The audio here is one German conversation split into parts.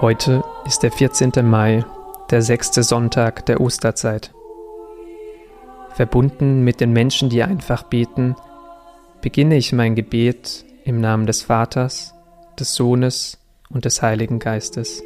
Heute ist der 14. Mai, der sechste Sonntag der Osterzeit. Verbunden mit den Menschen, die einfach beten, beginne ich mein Gebet im Namen des Vaters, des Sohnes und des Heiligen Geistes.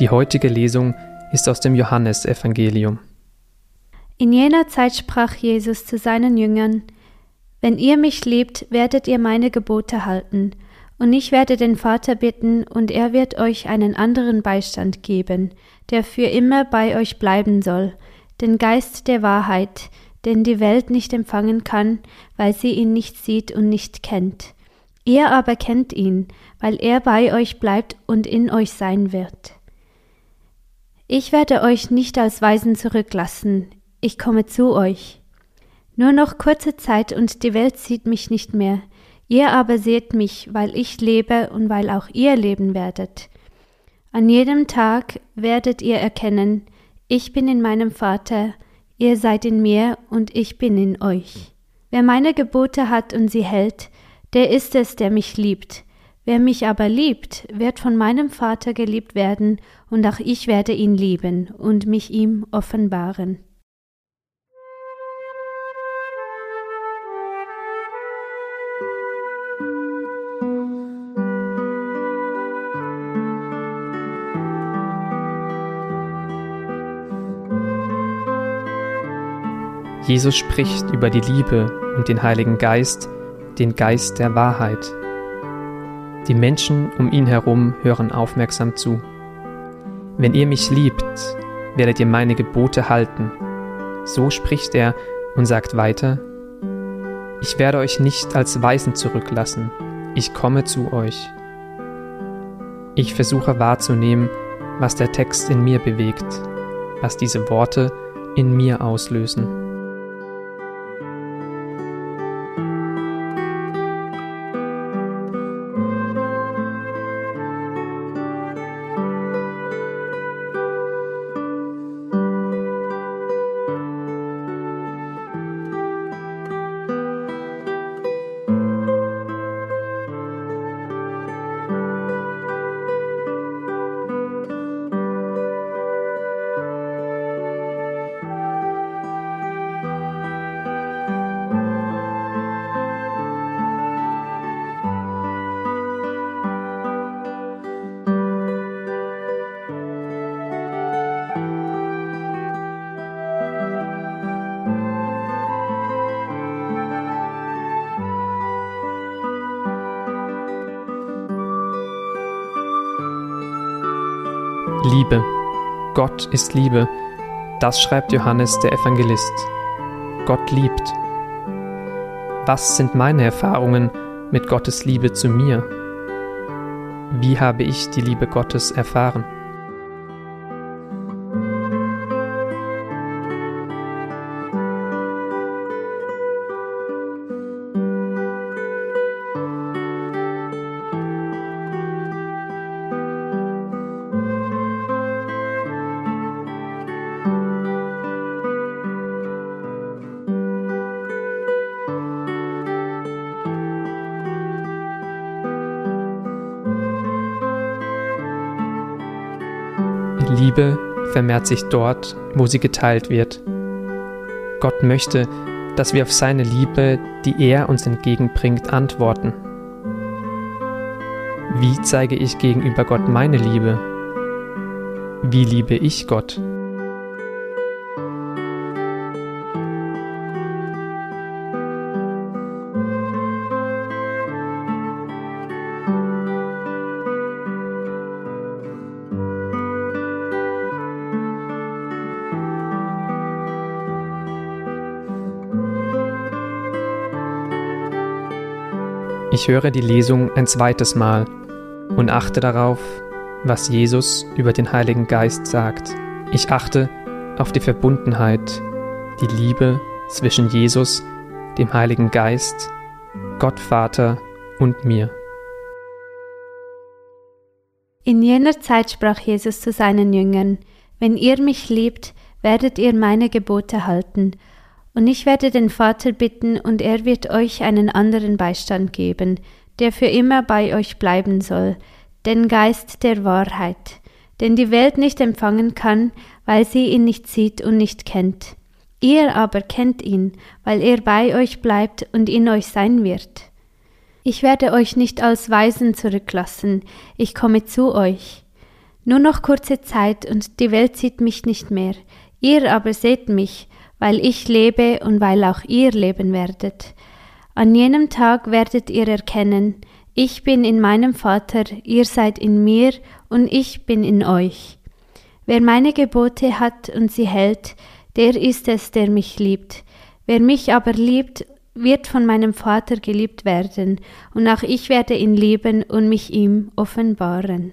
Die heutige Lesung ist aus dem Johannesevangelium. In jener Zeit sprach Jesus zu seinen Jüngern, Wenn ihr mich liebt, werdet ihr meine Gebote halten, und ich werde den Vater bitten, und er wird euch einen anderen Beistand geben, der für immer bei euch bleiben soll, den Geist der Wahrheit, den die Welt nicht empfangen kann, weil sie ihn nicht sieht und nicht kennt. Ihr aber kennt ihn, weil er bei euch bleibt und in euch sein wird. Ich werde euch nicht als Weisen zurücklassen, ich komme zu euch. Nur noch kurze Zeit und die Welt sieht mich nicht mehr, ihr aber seht mich, weil ich lebe und weil auch ihr leben werdet. An jedem Tag werdet ihr erkennen, ich bin in meinem Vater, ihr seid in mir und ich bin in euch. Wer meine Gebote hat und sie hält, der ist es, der mich liebt. Wer mich aber liebt, wird von meinem Vater geliebt werden, und auch ich werde ihn lieben und mich ihm offenbaren. Jesus spricht über die Liebe und den Heiligen Geist, den Geist der Wahrheit. Die Menschen um ihn herum hören aufmerksam zu. Wenn ihr mich liebt, werdet ihr meine Gebote halten. So spricht er und sagt weiter, ich werde euch nicht als Weisen zurücklassen, ich komme zu euch. Ich versuche wahrzunehmen, was der Text in mir bewegt, was diese Worte in mir auslösen. Liebe. Gott ist Liebe. Das schreibt Johannes der Evangelist. Gott liebt. Was sind meine Erfahrungen mit Gottes Liebe zu mir? Wie habe ich die Liebe Gottes erfahren? Liebe vermehrt sich dort, wo sie geteilt wird. Gott möchte, dass wir auf seine Liebe, die er uns entgegenbringt, antworten. Wie zeige ich gegenüber Gott meine Liebe? Wie liebe ich Gott? Ich höre die Lesung ein zweites Mal und achte darauf, was Jesus über den Heiligen Geist sagt. Ich achte auf die Verbundenheit, die Liebe zwischen Jesus, dem Heiligen Geist, Gott Vater und mir. In jener Zeit sprach Jesus zu seinen Jüngern, Wenn ihr mich liebt, werdet ihr meine Gebote halten, und ich werde den Vater bitten, und er wird euch einen anderen Beistand geben, der für immer bei euch bleiben soll, den Geist der Wahrheit, den die Welt nicht empfangen kann, weil sie ihn nicht sieht und nicht kennt. Ihr aber kennt ihn, weil er bei euch bleibt und in euch sein wird. Ich werde euch nicht als Weisen zurücklassen, ich komme zu euch. Nur noch kurze Zeit und die Welt sieht mich nicht mehr, ihr aber seht mich, weil ich lebe und weil auch ihr leben werdet. An jenem Tag werdet ihr erkennen, ich bin in meinem Vater, ihr seid in mir und ich bin in euch. Wer meine Gebote hat und sie hält, der ist es, der mich liebt. Wer mich aber liebt wird von meinem Vater geliebt werden, und auch ich werde ihn lieben und mich ihm offenbaren.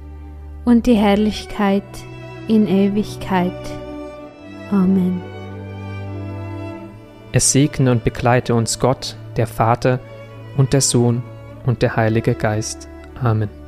und die Herrlichkeit in Ewigkeit. Amen. Es segne und begleite uns Gott, der Vater und der Sohn und der Heilige Geist. Amen.